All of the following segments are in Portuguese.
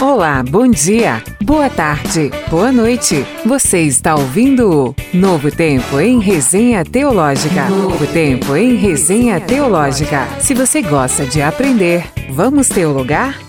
Olá, bom dia, boa tarde, boa noite. Você está ouvindo o Novo Tempo em Resenha Teológica. Novo Tempo em Resenha Teológica. Se você gosta de aprender, vamos teologar?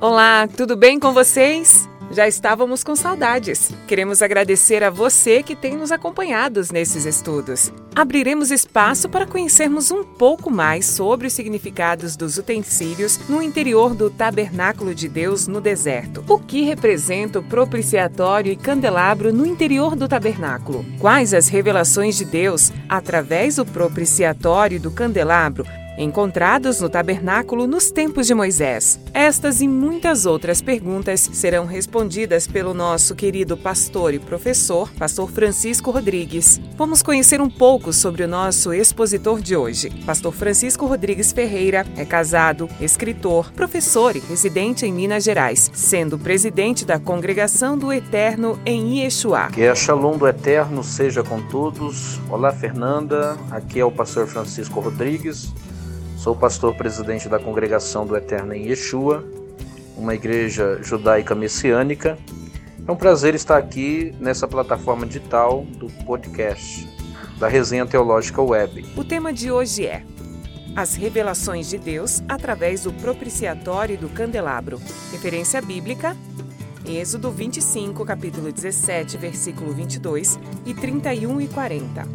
Olá, tudo bem com vocês? Já estávamos com saudades. Queremos agradecer a você que tem nos acompanhado nesses estudos. Abriremos espaço para conhecermos um pouco mais sobre os significados dos utensílios no interior do tabernáculo de Deus no deserto. O que representa o propiciatório e candelabro no interior do tabernáculo? Quais as revelações de Deus através do propiciatório e do candelabro encontrados no tabernáculo nos tempos de Moisés. Estas e muitas outras perguntas serão respondidas pelo nosso querido pastor e professor, pastor Francisco Rodrigues. Vamos conhecer um pouco sobre o nosso expositor de hoje. Pastor Francisco Rodrigues Ferreira é casado, escritor, professor e residente em Minas Gerais, sendo presidente da Congregação do Eterno em Iexuá. Que a Shalom do Eterno seja com todos. Olá, Fernanda. Aqui é o pastor Francisco Rodrigues. Sou pastor presidente da Congregação do Eterno em Yeshua, uma igreja judaica messiânica. É um prazer estar aqui nessa plataforma digital do podcast da Resenha Teológica Web. O tema de hoje é as revelações de Deus através do propiciatório do candelabro. Referência bíblica: Êxodo 25, capítulo 17, versículo 22 e 31 e 40.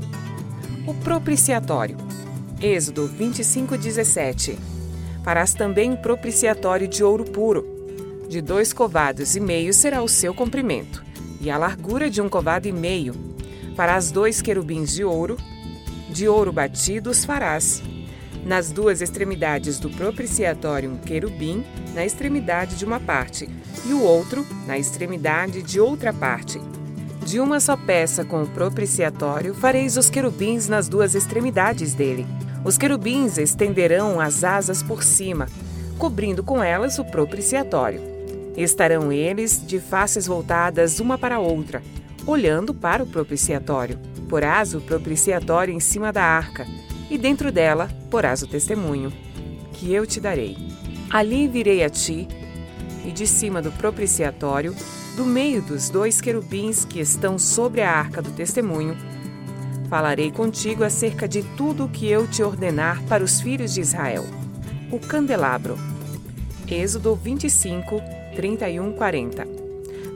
O propiciatório Êxodo 25, 17. Farás também um propiciatório de ouro puro. De dois covados e meio será o seu comprimento, e a largura de um covado e meio. Farás dois querubins de ouro, de ouro batido os farás. Nas duas extremidades do propiciatório, um querubim na extremidade de uma parte, e o outro na extremidade de outra parte. De uma só peça com o propiciatório fareis os querubins nas duas extremidades dele. Os querubins estenderão as asas por cima, cobrindo com elas o propiciatório. Estarão eles de faces voltadas uma para a outra, olhando para o propiciatório. Porás o propiciatório em cima da arca, e dentro dela porás o testemunho, que eu te darei. Ali virei a ti, e de cima do propiciatório, do meio dos dois querubins que estão sobre a arca do testemunho, Falarei contigo acerca de tudo o que eu te ordenar para os filhos de Israel. O candelabro. Êxodo 25, 31, 40.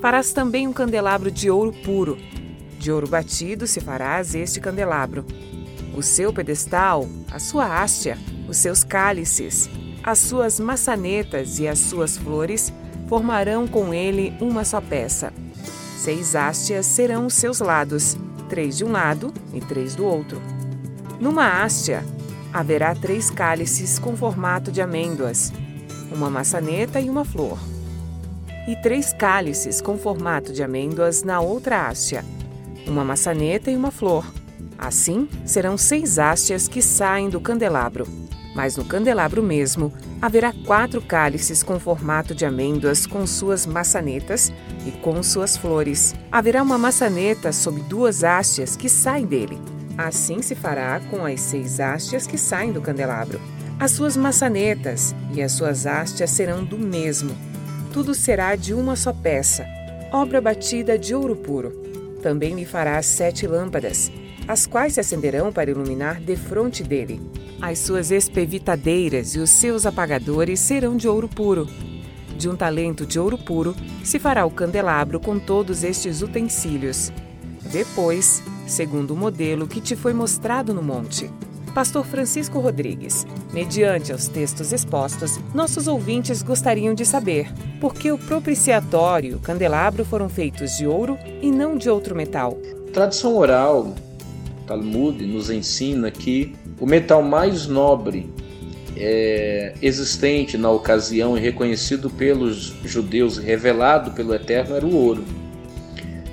Farás também um candelabro de ouro puro. De ouro batido se farás este candelabro. O seu pedestal, a sua hastia, os seus cálices, as suas maçanetas e as suas flores formarão com ele uma só peça. Seis hastes serão os seus lados três de um lado e três do outro. Numa hastia, haverá três cálices com formato de amêndoas, uma maçaneta e uma flor. E três cálices com formato de amêndoas na outra hastia, uma maçaneta e uma flor. Assim, serão seis hastes que saem do candelabro. Mas no candelabro mesmo haverá quatro cálices com formato de amêndoas com suas maçanetas e com suas flores. Haverá uma maçaneta sob duas hastes que saem dele. Assim se fará com as seis hastes que saem do candelabro. As suas maçanetas e as suas hastes serão do mesmo. Tudo será de uma só peça, obra batida de ouro puro. Também lhe fará sete lâmpadas, as quais se acenderão para iluminar defronte dele. As suas espevitadeiras e os seus apagadores serão de ouro puro. De um talento de ouro puro se fará o candelabro com todos estes utensílios. Depois, segundo o modelo que te foi mostrado no monte. Pastor Francisco Rodrigues, mediante os textos expostos, nossos ouvintes gostariam de saber por que o propiciatório e o candelabro foram feitos de ouro e não de outro metal. Tradição oral, Talmud nos ensina que o metal mais nobre é, existente na ocasião e reconhecido pelos judeus, revelado pelo Eterno, era o ouro.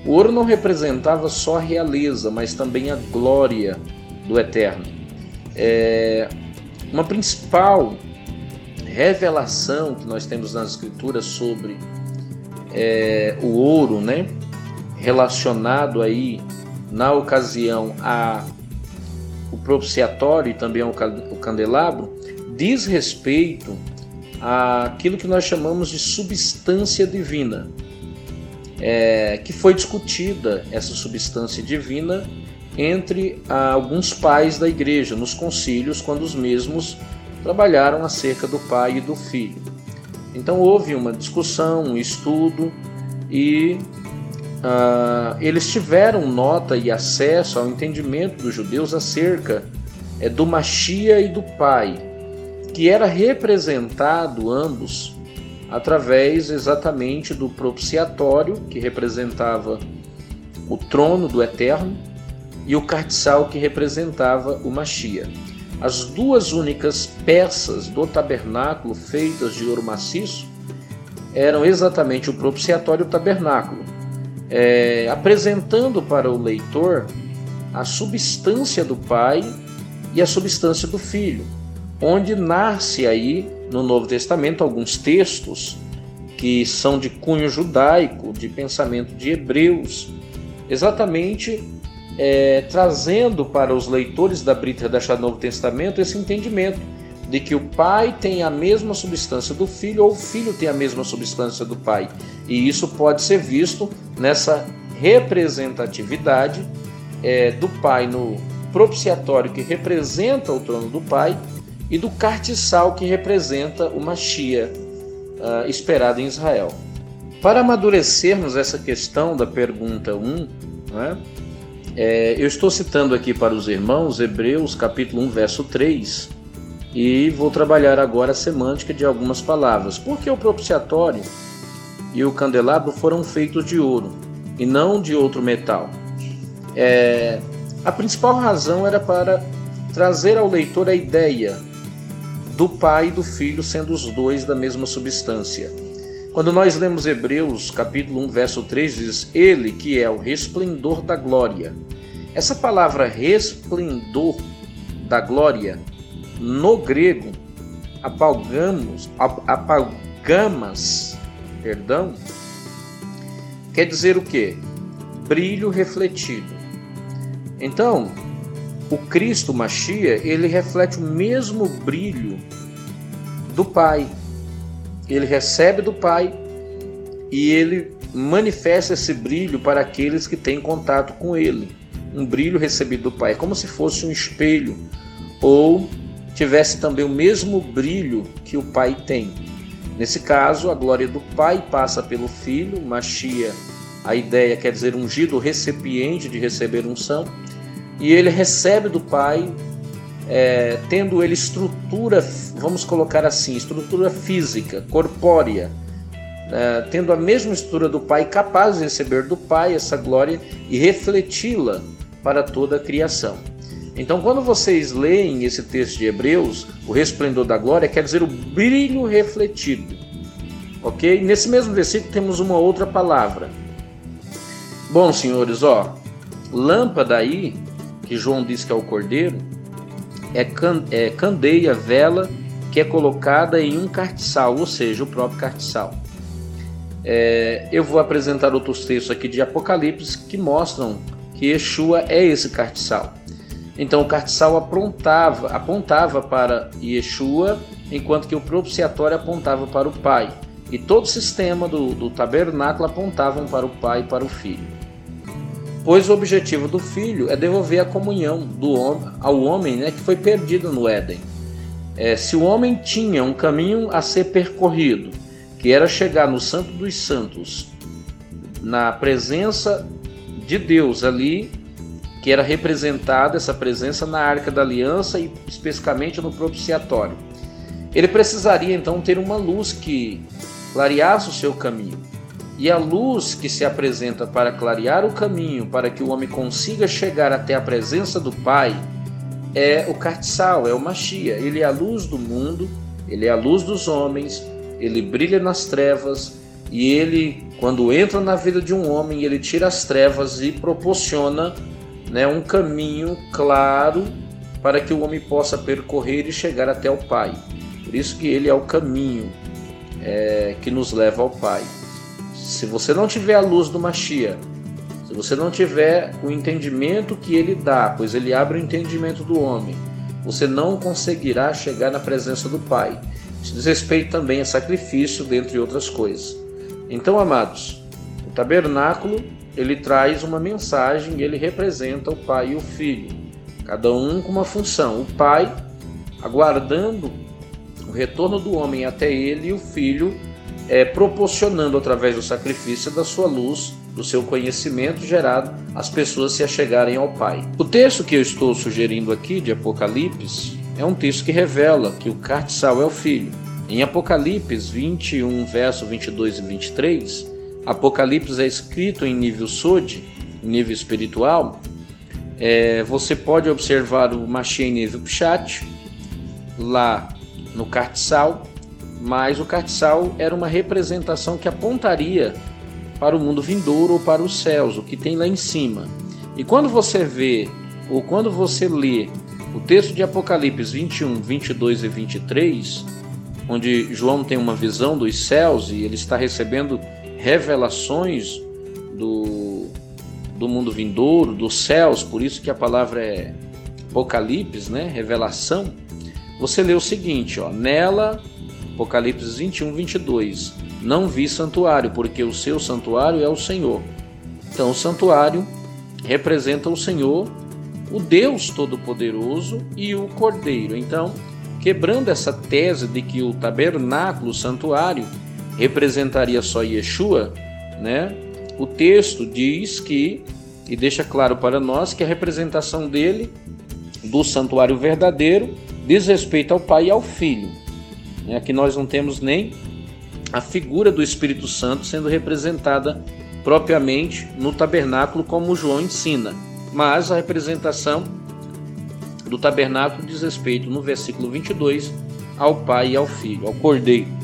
O ouro não representava só a realeza, mas também a glória do Eterno. É, uma principal revelação que nós temos nas Escrituras sobre é, o ouro, né, relacionado aí na ocasião a o propiciatório e também o candelabro, diz respeito aquilo que nós chamamos de substância divina, é, que foi discutida essa substância divina entre alguns pais da igreja nos concílios, quando os mesmos trabalharam acerca do pai e do filho. Então houve uma discussão, um estudo e uh, eles tiveram nota e acesso ao entendimento dos judeus acerca é, do Machia e do Pai, que era representado ambos através exatamente do propiciatório, que representava o trono do Eterno, e o cartiçal, que representava o Machia. As duas únicas peças do tabernáculo feitas de ouro maciço eram exatamente o propiciatório e o tabernáculo, é, apresentando para o leitor a substância do Pai e a substância do Filho, onde nasce aí no Novo Testamento alguns textos que são de cunho judaico, de pensamento de hebreus, exatamente é, trazendo para os leitores da Brita da do Novo Testamento esse entendimento de que o pai tem a mesma substância do filho ou o filho tem a mesma substância do pai. E isso pode ser visto nessa representatividade é, do pai no propiciatório que representa o trono do pai e do cartiçal que representa o Machia uh, esperado em Israel. Para amadurecermos essa questão da pergunta 1, né, é, eu estou citando aqui para os irmãos Hebreus capítulo 1, verso 3, e vou trabalhar agora a semântica de algumas palavras. Porque o propiciatório e o candelabro foram feitos de ouro e não de outro metal? É, a principal razão era para trazer ao leitor a ideia do Pai e do Filho sendo os dois da mesma substância. Quando nós lemos Hebreus, capítulo 1, verso 3, diz: Ele que é o resplendor da glória. Essa palavra resplendor da glória no grego, apalgamos, apalgamas, perdão, quer dizer o quê? Brilho refletido. Então, o Cristo Machia, ele reflete o mesmo brilho do Pai. Ele recebe do Pai e ele manifesta esse brilho para aqueles que têm contato com ele. Um brilho recebido do Pai, como se fosse um espelho ou tivesse também o mesmo brilho que o Pai tem. Nesse caso, a glória do Pai passa pelo Filho, Machia, a ideia quer dizer ungido, recipiente de receber unção, e ele recebe do Pai, é, tendo ele estrutura, vamos colocar assim, estrutura física, corpórea, é, tendo a mesma estrutura do Pai, capaz de receber do Pai essa glória e refleti-la para toda a criação. Então, quando vocês leem esse texto de Hebreus, o resplendor da glória quer dizer o brilho refletido. Ok? Nesse mesmo versículo temos uma outra palavra. Bom, senhores, ó, lâmpada aí que João diz que é o cordeiro, é, can, é candeia, vela, que é colocada em um cartiçal, ou seja, o próprio cartiçal. É, eu vou apresentar outros textos aqui de Apocalipse que mostram que Yeshua é esse cartiçal. Então o cartiçal apontava, apontava para Yeshua, enquanto que o propiciatório apontava para o Pai. E todo o sistema do, do tabernáculo apontavam para o Pai e para o Filho pois o objetivo do filho é devolver a comunhão do homem, ao homem né, que foi perdido no Éden. É, se o homem tinha um caminho a ser percorrido, que era chegar no Santo dos Santos, na presença de Deus ali, que era representada essa presença na Arca da Aliança e especificamente no propiciatório. Ele precisaria então ter uma luz que clareasse o seu caminho. E a luz que se apresenta para clarear o caminho para que o homem consiga chegar até a presença do Pai é o Kartsal, é o Machia. Ele é a luz do mundo, ele é a luz dos homens, ele brilha nas trevas e ele, quando entra na vida de um homem, ele tira as trevas e proporciona né, um caminho claro para que o homem possa percorrer e chegar até o Pai. Por isso que ele é o caminho é, que nos leva ao Pai. Se você não tiver a luz do Machia, se você não tiver o entendimento que ele dá, pois ele abre o entendimento do homem, você não conseguirá chegar na presença do Pai. diz respeito também a sacrifício, dentre outras coisas. Então, amados, o tabernáculo ele traz uma mensagem, ele representa o pai e o filho, cada um com uma função. O pai aguardando o retorno do homem até ele e o filho é, proporcionando através do sacrifício da sua luz, do seu conhecimento gerado, as pessoas se achegarem ao Pai. O texto que eu estou sugerindo aqui de Apocalipse é um texto que revela que o Cartiçal é o filho. Em Apocalipse 21, verso 22 e 23, Apocalipse é escrito em nível Sod, nível espiritual. É, você pode observar o Machia em nível Pshat, lá no Cartiçal, mas o Cartiçal era uma representação que apontaria para o mundo vindouro ou para os céus, o que tem lá em cima. E quando você vê, ou quando você lê o texto de Apocalipse 21, 22 e 23, onde João tem uma visão dos céus e ele está recebendo revelações do, do mundo vindouro, dos céus, por isso que a palavra é Apocalipse, né? Revelação. Você lê o seguinte, ó, nela, Apocalipse 21, 22, não vi santuário, porque o seu santuário é o Senhor. Então, o santuário representa o Senhor, o Deus Todo-Poderoso e o Cordeiro. Então, quebrando essa tese de que o tabernáculo, o santuário, representaria só Yeshua, né? O texto diz que e deixa claro para nós que a representação dele do santuário verdadeiro diz respeito ao Pai e ao Filho. Aqui nós não temos nem a figura do Espírito Santo sendo representada propriamente no tabernáculo, como João ensina, mas a representação do tabernáculo diz respeito, no versículo 22, ao Pai e ao Filho, ao Cordeiro.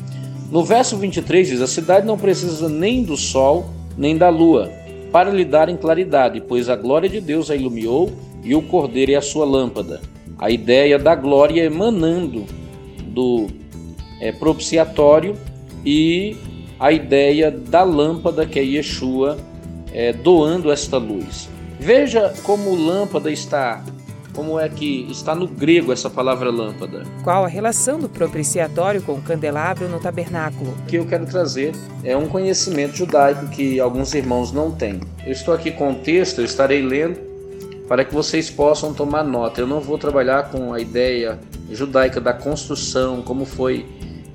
No verso 23 diz: A cidade não precisa nem do sol, nem da lua, para lhe darem claridade, pois a glória de Deus a iluminou e o Cordeiro é a sua lâmpada. A ideia da glória emanando do é, propiciatório e a ideia da lâmpada que é Yeshua é, doando esta luz. Veja como lâmpada está, como é que está no grego essa palavra lâmpada. Qual a relação do propiciatório com o candelabro no tabernáculo? O que eu quero trazer é um conhecimento judaico que alguns irmãos não têm. Eu estou aqui com o texto, eu estarei lendo para que vocês possam tomar nota. Eu não vou trabalhar com a ideia judaica da construção, como foi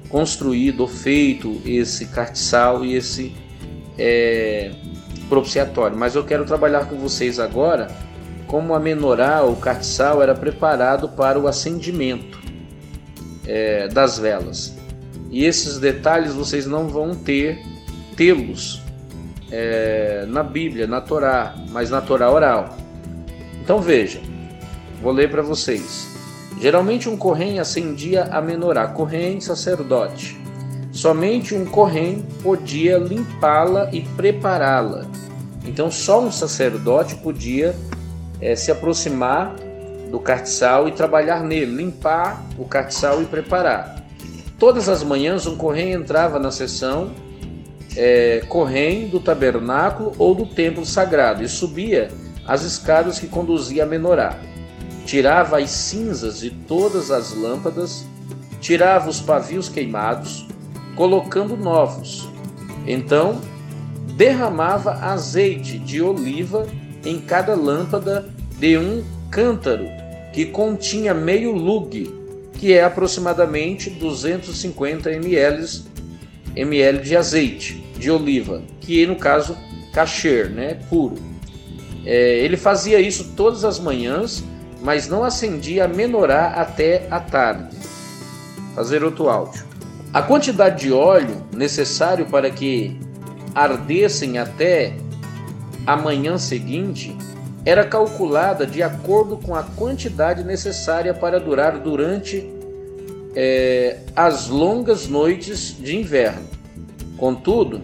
construído ou feito esse cartiçal e esse é, propiciatório. Mas eu quero trabalhar com vocês agora como a menorá ou cartiçal era preparado para o acendimento é, das velas. E esses detalhes vocês não vão ter tê-los é, na Bíblia, na Torá, mas na Torá oral. Então veja, vou ler para vocês. Geralmente um corrém acendia a menorá, corrém sacerdote. Somente um corrém podia limpá-la e prepará-la. Então só um sacerdote podia é, se aproximar do cartiçal e trabalhar nele, limpar o cartiçal e preparar. Todas as manhãs um corrém entrava na sessão é, do tabernáculo ou do templo sagrado e subia as escadas que conduziam a menorá tirava as cinzas de todas as lâmpadas, tirava os pavios queimados, colocando novos. Então, derramava azeite de oliva em cada lâmpada de um cântaro, que continha meio lug, que é aproximadamente 250 ml, ml de azeite de oliva, que no caso kasher, né, puro. É, ele fazia isso todas as manhãs mas não acendia a menorá até a tarde. Fazer outro áudio. A quantidade de óleo necessário para que ardessem até a manhã seguinte era calculada de acordo com a quantidade necessária para durar durante é, as longas noites de inverno. Contudo,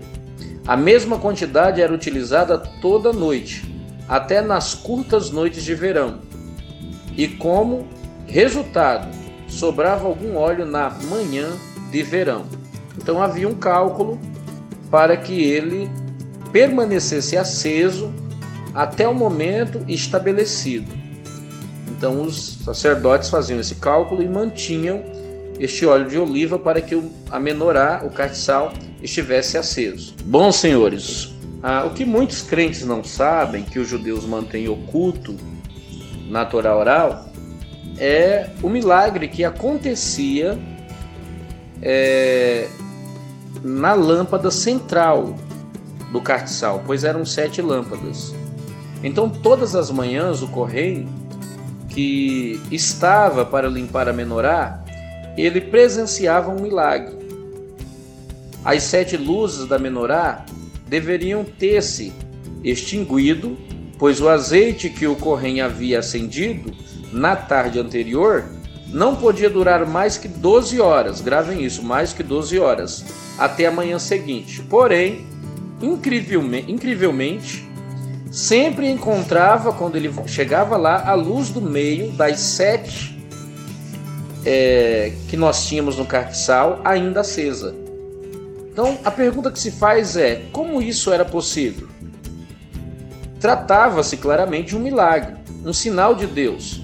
a mesma quantidade era utilizada toda noite, até nas curtas noites de verão, e como resultado sobrava algum óleo na manhã de verão. Então havia um cálculo para que ele permanecesse aceso até o momento estabelecido. Então os sacerdotes faziam esse cálculo e mantinham este óleo de oliva para que a menorá, o cartiçal, estivesse aceso. Bom, senhores, ah, o que muitos crentes não sabem, que os judeus mantêm oculto na Torá oral, é o milagre que acontecia é, na lâmpada central do cartiçal, pois eram sete lâmpadas. Então, todas as manhãs, o correio que estava para limpar a menorá, ele presenciava um milagre. As sete luzes da menorá deveriam ter-se extinguido, pois o azeite que o correio havia acendido na tarde anterior não podia durar mais que 12 horas, gravem isso, mais que 12 horas, até a manhã seguinte. Porém, incrivelmente, incrivelmente sempre encontrava, quando ele chegava lá, a luz do meio das sete é, que nós tínhamos no cartiçal ainda acesa. Então a pergunta que se faz é: como isso era possível? Tratava-se claramente de um milagre, um sinal de Deus,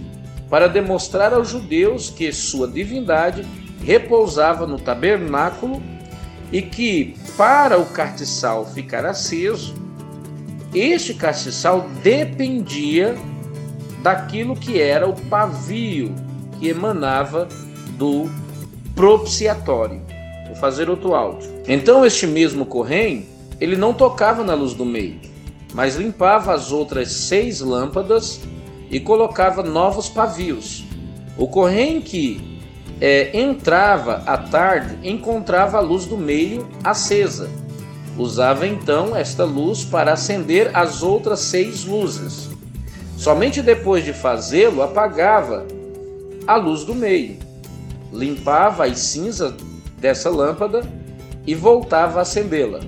para demonstrar aos judeus que sua divindade repousava no tabernáculo e que, para o cartiçal ficar aceso, este castiçal dependia daquilo que era o pavio que emanava do propiciatório. Vou fazer outro áudio. Então este mesmo correio, ele não tocava na luz do meio, mas limpava as outras seis lâmpadas e colocava novos pavios. O correio que é, entrava à tarde encontrava a luz do meio acesa Usava então esta luz para acender as outras seis luzes. Somente depois de fazê-lo, apagava a luz do meio, limpava as cinzas dessa lâmpada e voltava a acendê-la.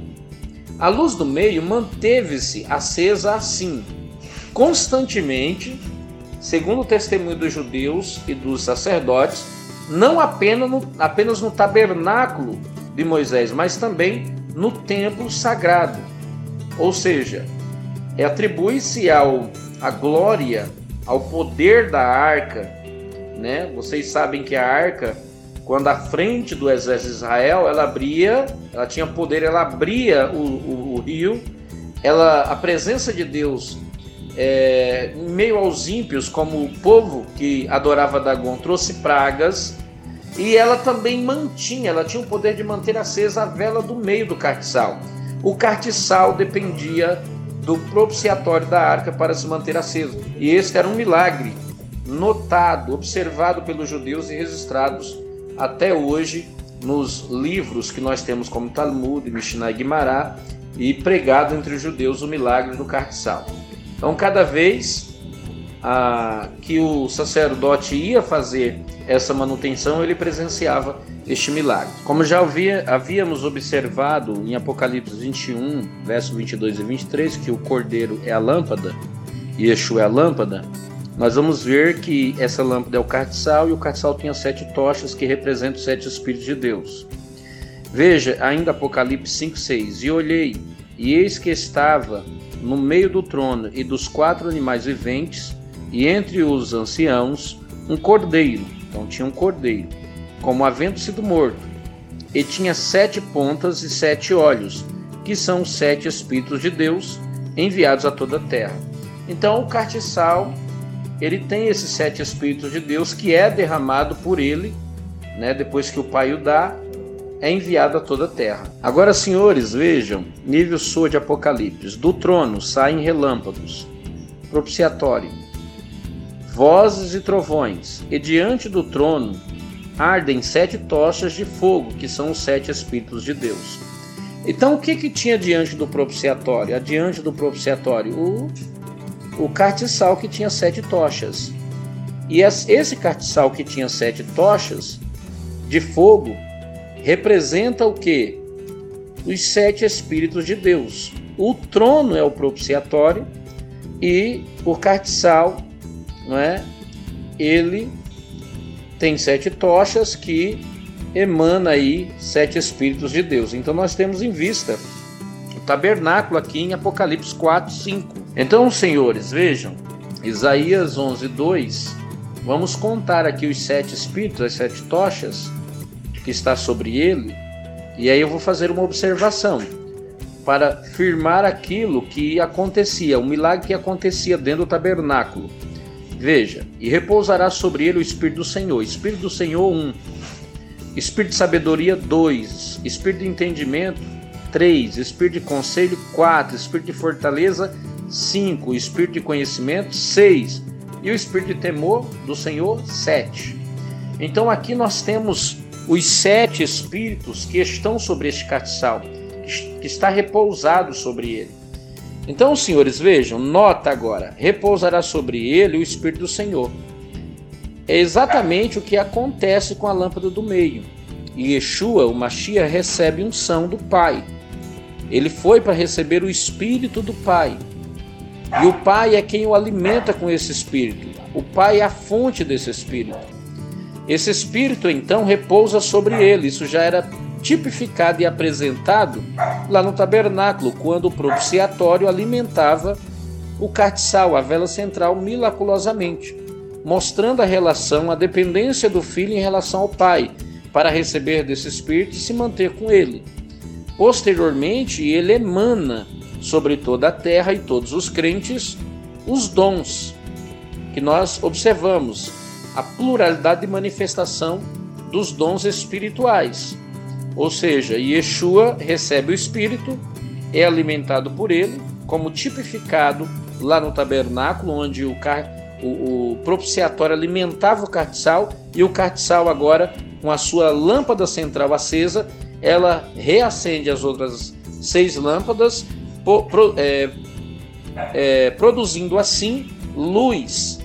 A luz do meio manteve-se acesa assim, constantemente, segundo o testemunho dos judeus e dos sacerdotes, não apenas no, apenas no tabernáculo de Moisés, mas também no templo sagrado. Ou seja, atribui-se ao a glória, ao poder da arca, né? Vocês sabem que a arca, quando à frente do exército de Israel, ela abria, ela tinha poder, ela abria o, o, o rio, ela, a presença de Deus é, em meio aos ímpios, como o povo que adorava Dagon, trouxe pragas e ela também mantinha, ela tinha o poder de manter acesa a vela do meio do cartiçal. O cartiçal dependia do propiciatório da arca para se manter aceso. E este era um milagre notado, observado pelos judeus e registrados até hoje nos livros que nós temos como Talmud, Mishnah e Guimará e pregado entre os judeus o milagre do cartiçal. Então, cada vez que o sacerdote ia fazer essa manutenção, ele presenciava este milagre. Como já havia, havíamos observado em Apocalipse 21, verso 22 e 23, que o cordeiro é a lâmpada e Yeshua é a lâmpada, nós vamos ver que essa lâmpada é o cartiçal e o cartiçal tinha sete tochas que representam os sete Espíritos de Deus. Veja ainda Apocalipse 5, 6: E olhei, e eis que estava no meio do trono e dos quatro animais viventes, e entre os anciãos, um cordeiro então tinha um cordeiro, como havendo sido morto, e tinha sete pontas e sete olhos, que são os sete Espíritos de Deus enviados a toda a terra. Então o cartiçal ele tem esses sete Espíritos de Deus que é derramado por ele, né, depois que o Pai o dá, é enviado a toda a terra. Agora, senhores, vejam, nível sul de Apocalipse: do trono saem relâmpagos, propiciatório vozes e trovões, e diante do trono ardem sete tochas de fogo, que são os sete Espíritos de Deus. Então, o que, que tinha diante do propiciatório? Adiante do propiciatório, o, o cartiçal que tinha sete tochas. E esse cartiçal que tinha sete tochas de fogo representa o que? Os sete Espíritos de Deus. O trono é o propiciatório e o cartiçal não é? Ele tem sete tochas que emana aí sete espíritos de Deus. Então nós temos em vista o tabernáculo aqui em Apocalipse 4, 5. Então, senhores, vejam, Isaías 11, 2, vamos contar aqui os sete espíritos, as sete tochas, que está sobre ele, e aí eu vou fazer uma observação para firmar aquilo que acontecia, o milagre que acontecia dentro do tabernáculo. Veja, e repousará sobre ele o Espírito do Senhor. Espírito do Senhor, um. Espírito de sabedoria, dois. Espírito de entendimento, três. Espírito de conselho, quatro. Espírito de fortaleza, cinco. Espírito de conhecimento, seis. E o Espírito de temor do Senhor, sete. Então aqui nós temos os sete Espíritos que estão sobre este castiçal, que está repousado sobre ele. Então, senhores, vejam, nota agora: repousará sobre ele o Espírito do Senhor. É exatamente o que acontece com a lâmpada do meio. E Yeshua, o Mashiach, recebe unção do Pai. Ele foi para receber o Espírito do Pai. E o Pai é quem o alimenta com esse Espírito. O Pai é a fonte desse Espírito. Esse Espírito então repousa sobre ele. Isso já era tipificado e apresentado lá no tabernáculo, quando o propiciatório alimentava o cartiçal, a vela central, miraculosamente, mostrando a relação, a dependência do filho em relação ao pai, para receber desse espírito e se manter com ele. Posteriormente, ele emana sobre toda a terra e todos os crentes os dons que nós observamos, a pluralidade de manifestação dos dons espirituais. Ou seja, Yeshua recebe o Espírito, é alimentado por ele, como tipificado lá no tabernáculo, onde o, o, o propiciatório alimentava o cartiçal, e o cartiçal agora, com a sua lâmpada central acesa, ela reacende as outras seis lâmpadas, pro, é, é, produzindo assim luz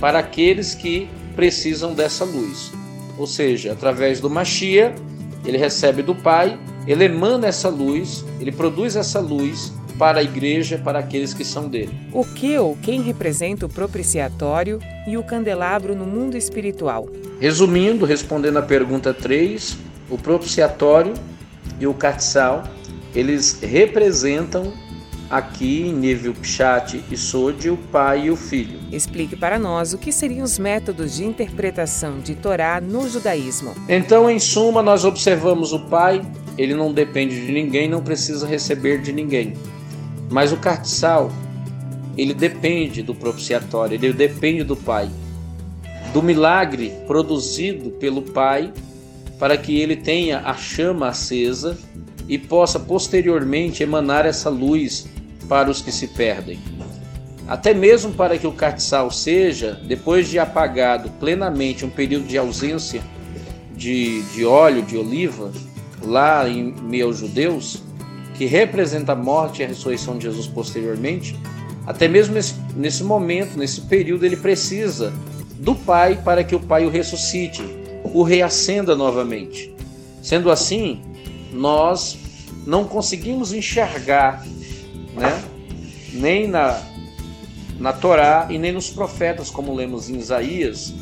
para aqueles que precisam dessa luz. Ou seja, através do Machia, ele recebe do Pai, ele emana essa luz, ele produz essa luz para a igreja, para aqueles que são dele. O que ou quem representa o propiciatório e o candelabro no mundo espiritual? Resumindo, respondendo à pergunta 3, o propiciatório e o catsal, eles representam aqui em nível Pshat e Sod, o pai e o filho. Explique para nós o que seriam os métodos de interpretação de Torá no judaísmo. Então, em suma, nós observamos o pai, ele não depende de ninguém, não precisa receber de ninguém. Mas o cartiçal, ele depende do propiciatório, ele depende do pai, do milagre produzido pelo pai, para que ele tenha a chama acesa e possa posteriormente emanar essa luz para os que se perdem. Até mesmo para que o cartiçal seja, depois de apagado plenamente um período de ausência de, de óleo de oliva, lá em meio aos judeus, que representa a morte e a ressurreição de Jesus posteriormente, até mesmo nesse, nesse momento, nesse período, ele precisa do Pai para que o Pai o ressuscite, o reacenda novamente. Sendo assim, nós não conseguimos enxergar né? nem na, na Torá e nem nos profetas, como lemos em Isaías,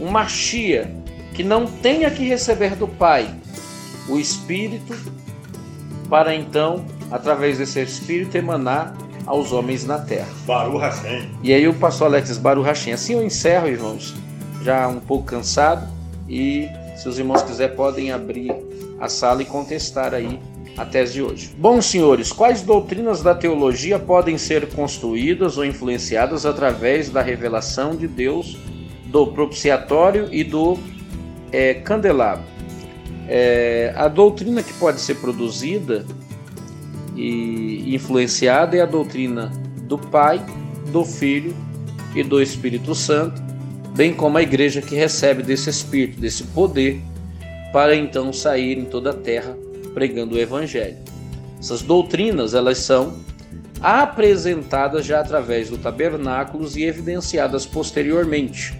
um Machia que não tenha que receber do Pai o Espírito, para então, através desse Espírito, emanar aos homens na terra. Baru Hashem. E aí o pastor Alex Baru Hashem. Assim eu encerro, irmãos, já um pouco cansado, e se os irmãos quiserem podem abrir a sala e contestar aí a tese de hoje. Bom, senhores, quais doutrinas da teologia podem ser construídas ou influenciadas através da revelação de Deus, do propiciatório e do é, candelabro? É, a doutrina que pode ser produzida e influenciada é a doutrina do Pai, do Filho e do Espírito Santo, bem como a igreja que recebe desse Espírito, desse poder, para então sair em toda a terra pregando o evangelho. Essas doutrinas, elas são apresentadas já através do tabernáculos e evidenciadas posteriormente,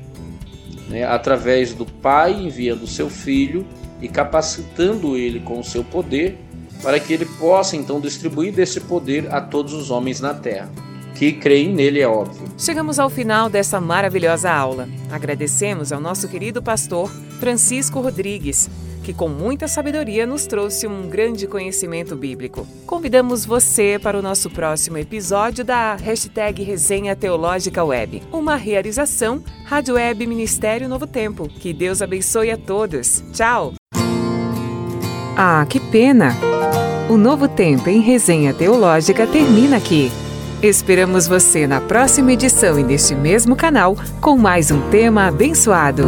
né, através do Pai enviando seu Filho e capacitando ele com o seu poder, para que ele possa então distribuir desse poder a todos os homens na terra. Que creem nele, é óbvio. Chegamos ao final dessa maravilhosa aula. Agradecemos ao nosso querido pastor Francisco Rodrigues que com muita sabedoria nos trouxe um grande conhecimento bíblico. Convidamos você para o nosso próximo episódio da hashtag Resenha Teológica Web, uma realização Rádio Web Ministério Novo Tempo. Que Deus abençoe a todos. Tchau! Ah, que pena! O Novo Tempo em Resenha Teológica termina aqui. Esperamos você na próxima edição e neste mesmo canal com mais um tema abençoado.